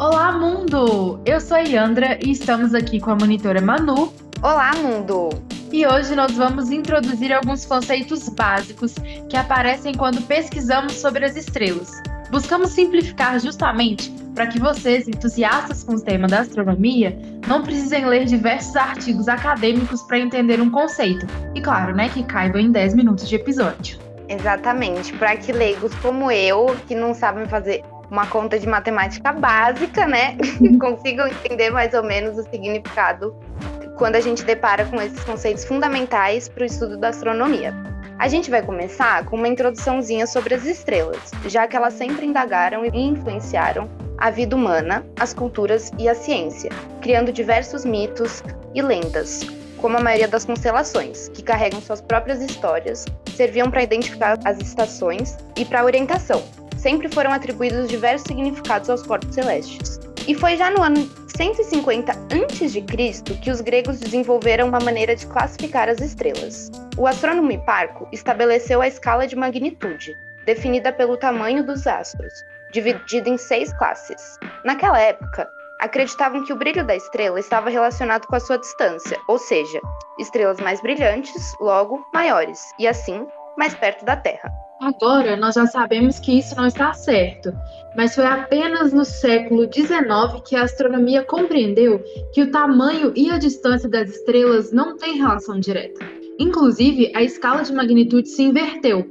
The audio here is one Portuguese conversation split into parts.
Olá, mundo! Eu sou a Yandra e estamos aqui com a monitora Manu. Olá, mundo! E hoje nós vamos introduzir alguns conceitos básicos que aparecem quando pesquisamos sobre as estrelas. Buscamos simplificar justamente para que vocês, entusiastas com o tema da astronomia, não precisem ler diversos artigos acadêmicos para entender um conceito. E claro, né, que caibam em 10 minutos de episódio. Exatamente, para que leigos como eu, que não sabem fazer uma conta de matemática básica, né, consigam entender mais ou menos o significado quando a gente depara com esses conceitos fundamentais para o estudo da astronomia. A gente vai começar com uma introduçãozinha sobre as estrelas, já que elas sempre indagaram e influenciaram a vida humana, as culturas e a ciência, criando diversos mitos e lendas, como a maioria das constelações, que carregam suas próprias histórias, serviam para identificar as estações e para orientação, sempre foram atribuídos diversos significados aos corpos celestes. E foi já no ano 150 a.C. que os gregos desenvolveram uma maneira de classificar as estrelas. O astrônomo Hiparco estabeleceu a escala de magnitude, definida pelo tamanho dos astros, dividida em seis classes. Naquela época, acreditavam que o brilho da estrela estava relacionado com a sua distância, ou seja, estrelas mais brilhantes, logo maiores, e assim mais perto da Terra. Agora nós já sabemos que isso não está certo, mas foi apenas no século XIX que a astronomia compreendeu que o tamanho e a distância das estrelas não têm relação direta. Inclusive, a escala de magnitude se inverteu.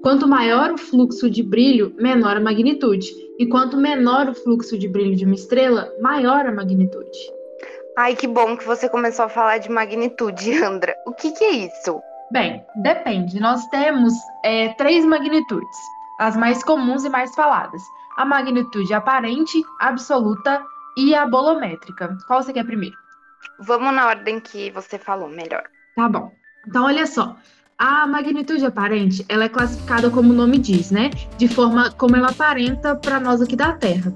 Quanto maior o fluxo de brilho, menor a magnitude, e quanto menor o fluxo de brilho de uma estrela, maior a magnitude. Ai, que bom que você começou a falar de magnitude, Andra. O que, que é isso? Bem, depende. Nós temos é, três magnitudes, as mais comuns e mais faladas: a magnitude aparente, absoluta e a bolométrica. Qual você quer primeiro? Vamos na ordem que você falou, melhor. Tá bom. Então, olha só. A magnitude aparente, ela é classificada como o nome diz, né? De forma como ela aparenta para nós aqui da Terra.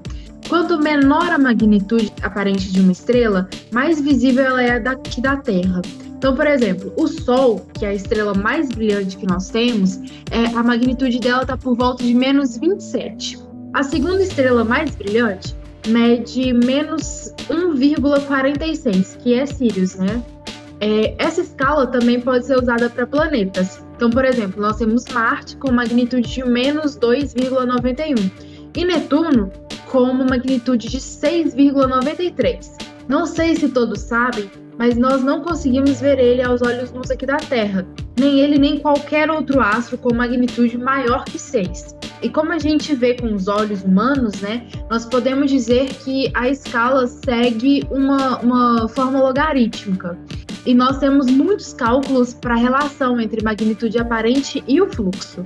Quanto menor a magnitude aparente de uma estrela, mais visível ela é daqui da Terra. Então, por exemplo, o Sol, que é a estrela mais brilhante que nós temos, é, a magnitude dela está por volta de menos 27. A segunda estrela mais brilhante mede menos 1,46, que é Sirius, né? É, essa escala também pode ser usada para planetas. Então, por exemplo, nós temos Marte com magnitude de menos 2,91 e Netuno com uma magnitude de 6,93. Não sei se todos sabem, mas nós não conseguimos ver ele aos olhos nus aqui da Terra, nem ele nem qualquer outro astro com magnitude maior que 6. E como a gente vê com os olhos humanos, né, nós podemos dizer que a escala segue uma, uma forma logarítmica. E nós temos muitos cálculos para a relação entre magnitude aparente e o fluxo.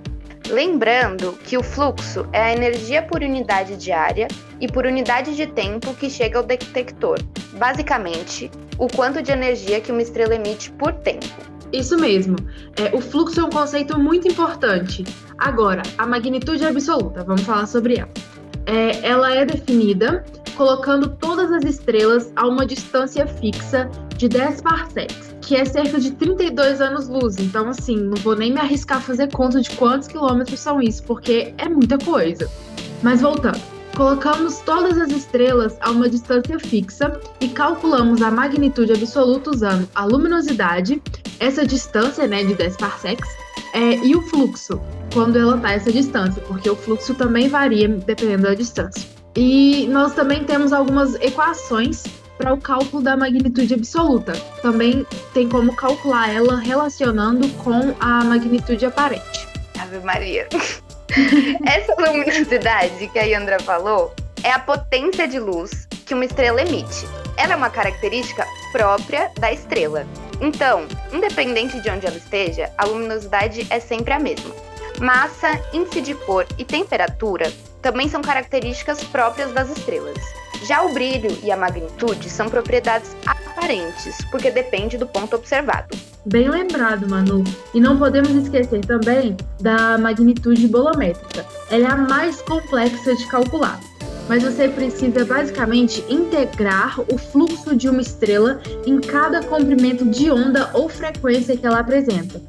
Lembrando que o fluxo é a energia por unidade de área e por unidade de tempo que chega ao detector. Basicamente, o quanto de energia que uma estrela emite por tempo. Isso mesmo. É, o fluxo é um conceito muito importante. Agora, a magnitude absoluta, vamos falar sobre ela. É, ela é definida colocando todas as estrelas a uma distância fixa de 10 parsecs, que é cerca de 32 anos-luz. Então, assim, não vou nem me arriscar a fazer conta de quantos quilômetros são isso, porque é muita coisa. Mas voltando. Colocamos todas as estrelas a uma distância fixa e calculamos a magnitude absoluta usando a luminosidade, essa distância né, de 10 parsecs, é, e o fluxo, quando ela está essa distância, porque o fluxo também varia dependendo da distância. E nós também temos algumas equações para o cálculo da magnitude absoluta. Também tem como calcular ela relacionando com a magnitude aparente. Ave Maria. Essa luminosidade que a Yandra falou é a potência de luz que uma estrela emite. Ela é uma característica própria da estrela. Então, independente de onde ela esteja, a luminosidade é sempre a mesma. Massa, índice de cor e temperatura também são características próprias das estrelas. Já o brilho e a magnitude são propriedades aparentes, porque depende do ponto observado. Bem lembrado, Manu. E não podemos esquecer também da magnitude bolométrica. Ela é a mais complexa de calcular. Mas você precisa basicamente integrar o fluxo de uma estrela em cada comprimento de onda ou frequência que ela apresenta.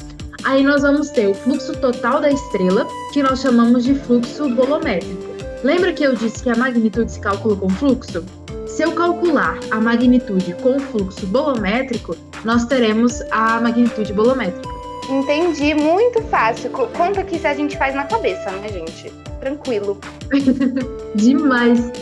Aí nós vamos ter o fluxo total da estrela, que nós chamamos de fluxo bolométrico. Lembra que eu disse que a magnitude se calcula com fluxo? Se eu calcular a magnitude com fluxo bolométrico, nós teremos a magnitude bolométrica. Entendi, muito fácil. Conta aqui se a gente faz na cabeça, né, gente? Tranquilo. Demais.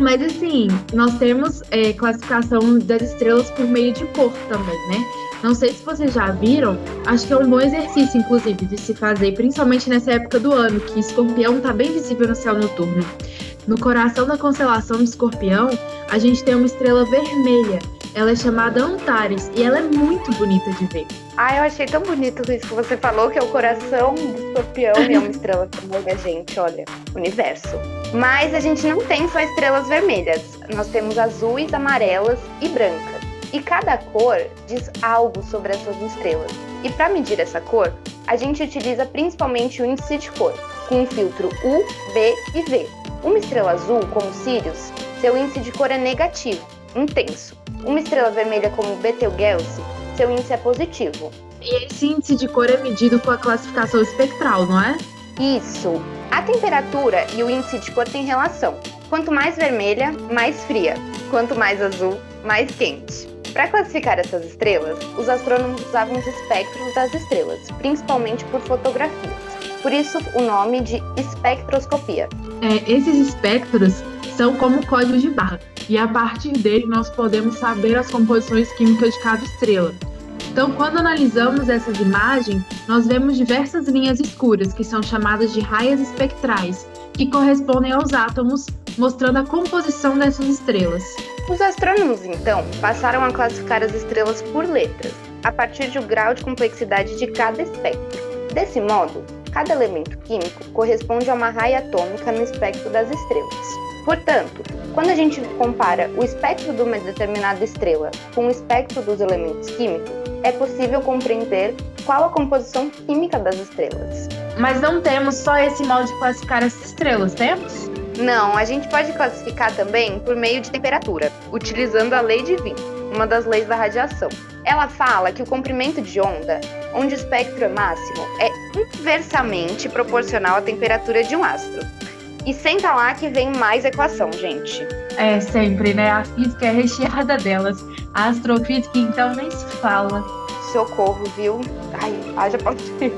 Mas assim, nós temos é, classificação das estrelas por meio de cor também, né? Não sei se vocês já viram, acho que é um bom exercício, inclusive, de se fazer, principalmente nessa época do ano, que escorpião está bem visível no céu noturno. No coração da constelação de escorpião, a gente tem uma estrela vermelha. Ela é chamada Antares e ela é muito bonita de ver. Ah, eu achei tão bonito isso que você falou, que é o coração do escorpião e é uma estrela vermelha, gente, olha, universo. Mas a gente não tem só estrelas vermelhas, nós temos azuis, amarelas e brancas. E cada cor diz algo sobre essas estrelas. E para medir essa cor, a gente utiliza principalmente o índice de cor, com o filtro U, B e V. Uma estrela azul, como Sirius, seu índice de cor é negativo, intenso. Uma estrela vermelha, como Betelgeuse, seu índice é positivo. E esse índice de cor é medido com a classificação espectral, não é? Isso. A temperatura e o índice de cor têm relação. Quanto mais vermelha, mais fria. Quanto mais azul, mais quente. Para classificar essas estrelas, os astrônomos usavam os espectros das estrelas, principalmente por fotografias. Por isso, o nome de espectroscopia. É, esses espectros são como códigos de barra, e a partir dele nós podemos saber as composições químicas de cada estrela. Então, quando analisamos essas imagens, nós vemos diversas linhas escuras, que são chamadas de raias espectrais, que correspondem aos átomos, mostrando a composição dessas estrelas. Os astrônomos, então, passaram a classificar as estrelas por letras, a partir do grau de complexidade de cada espectro. Desse modo, cada elemento químico corresponde a uma raia atômica no espectro das estrelas. Portanto, quando a gente compara o espectro de uma determinada estrela com o espectro dos elementos químicos, é possível compreender qual a composição química das estrelas. Mas não temos só esse modo de classificar essas estrelas, temos? Não, a gente pode classificar também por meio de temperatura, utilizando a lei de Wien, uma das leis da radiação. Ela fala que o comprimento de onda, onde o espectro é máximo, é inversamente proporcional à temperatura de um astro. E senta lá que vem mais equação, gente. É, sempre, né? A física é recheada delas. A astrofísica, então, nem se fala. Socorro, viu? Ai, haja paciência.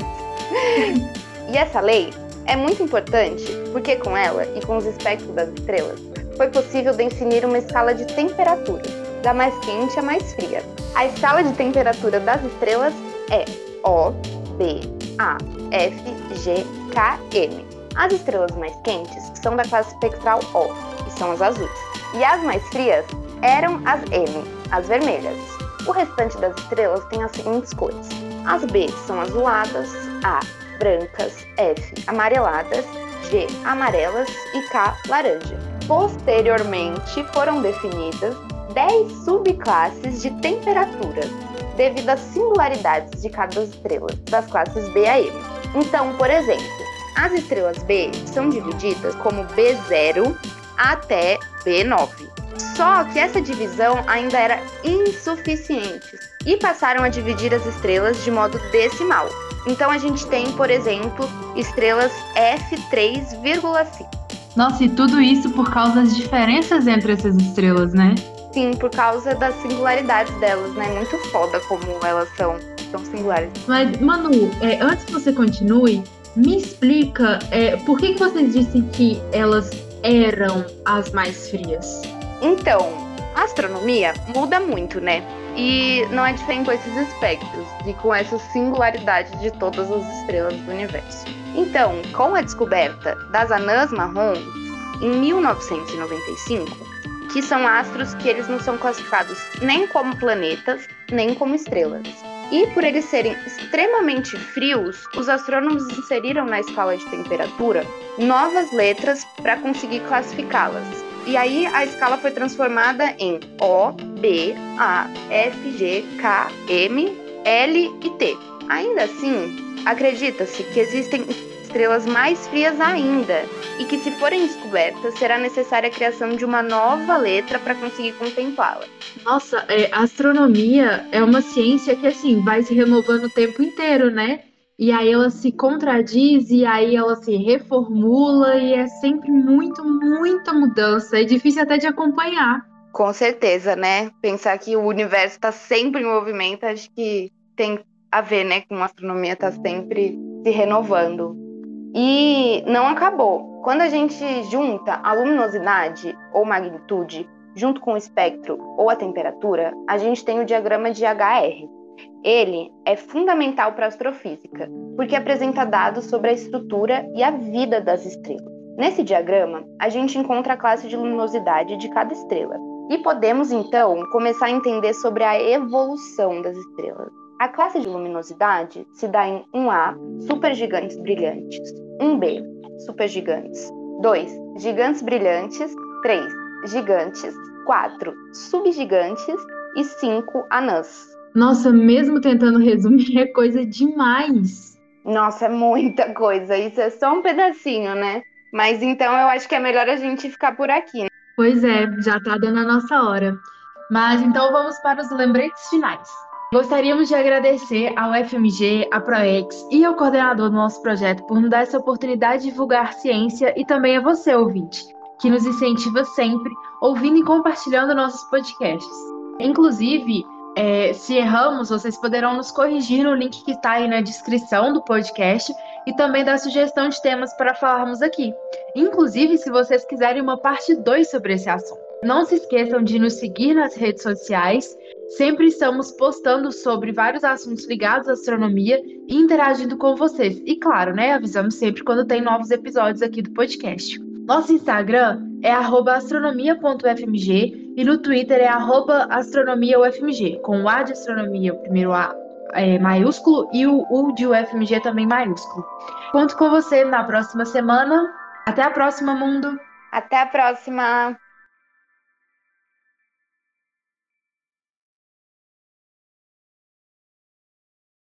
e essa lei é muito importante porque com ela e com os espectros das estrelas foi possível definir uma escala de temperatura, da mais quente à mais fria. A escala de temperatura das estrelas é O, B, A, F, G, K, M. As estrelas mais quentes são da classe espectral O, que são as azuis, e as mais frias eram as M, as vermelhas. O restante das estrelas tem as seguintes cores: as B são azuladas, A brancas, F amareladas, G amarelas e K laranja. Posteriormente foram definidas 10 subclasses de temperatura, devido às singularidades de cada estrela, das classes B a M. Então, por exemplo, as estrelas B são divididas como B0 até B9. Só que essa divisão ainda era insuficiente e passaram a dividir as estrelas de modo decimal. Então a gente tem, por exemplo, estrelas F3,5. Nossa, e tudo isso por causa das diferenças entre essas estrelas, né? Sim, por causa das singularidades delas, né? Muito foda como elas são, são singulares. Mas, Manu, é, antes que você continue, me explica é, por que, que você disse que elas eram as mais frias? Então, a astronomia muda muito, né? E não é diferente com esses espectros e com essa singularidade de todas as estrelas do universo. Então, com a descoberta das anãs marrons, em 1995, que são astros que eles não são classificados nem como planetas, nem como estrelas. E por eles serem extremamente frios, os astrônomos inseriram na escala de temperatura novas letras para conseguir classificá-las. E aí a escala foi transformada em O, B, A, F, G, K, M, L e T. Ainda assim, acredita-se que existem estrelas mais frias ainda e que, se forem descobertas, será necessária a criação de uma nova letra para conseguir contemplá-la. Nossa, é, astronomia é uma ciência que assim vai se renovando o tempo inteiro, né? e aí ela se contradiz e aí ela se reformula e é sempre muito, muita mudança. É difícil até de acompanhar. Com certeza, né? Pensar que o universo está sempre em movimento, acho que tem a ver, né, com a astronomia está sempre se renovando. E não acabou. Quando a gente junta a luminosidade ou magnitude junto com o espectro ou a temperatura, a gente tem o diagrama de HR. Ele é fundamental para a astrofísica, porque apresenta dados sobre a estrutura e a vida das estrelas. Nesse diagrama, a gente encontra a classe de luminosidade de cada estrela. E podemos então começar a entender sobre a evolução das estrelas. A classe de luminosidade se dá em 1A, supergigantes brilhantes, 1B, supergigantes, 2, gigantes brilhantes, 3, gigantes, 4, subgigantes e 5, anãs. Nossa, mesmo tentando resumir, é coisa demais. Nossa, é muita coisa. Isso é só um pedacinho, né? Mas então eu acho que é melhor a gente ficar por aqui. Né? Pois é, já tá dando a nossa hora. Mas então vamos para os lembretes finais. Gostaríamos de agradecer ao FMG, à ProEx e ao coordenador do nosso projeto por nos dar essa oportunidade de divulgar ciência e também a você, ouvinte, que nos incentiva sempre, ouvindo e compartilhando nossos podcasts. Inclusive, é, se erramos, vocês poderão nos corrigir no link que está aí na descrição do podcast e também dar sugestão de temas para falarmos aqui. Inclusive, se vocês quiserem uma parte 2 sobre esse assunto. Não se esqueçam de nos seguir nas redes sociais. Sempre estamos postando sobre vários assuntos ligados à astronomia e interagindo com vocês. E claro, né, avisamos sempre quando tem novos episódios aqui do podcast. Nosso Instagram é astronomia.fmg e no Twitter é astronomiaufmg, com o A de astronomia, o primeiro A é, maiúsculo e o U de UFMG também maiúsculo. Conto com você na próxima semana. Até a próxima, mundo! Até a próxima!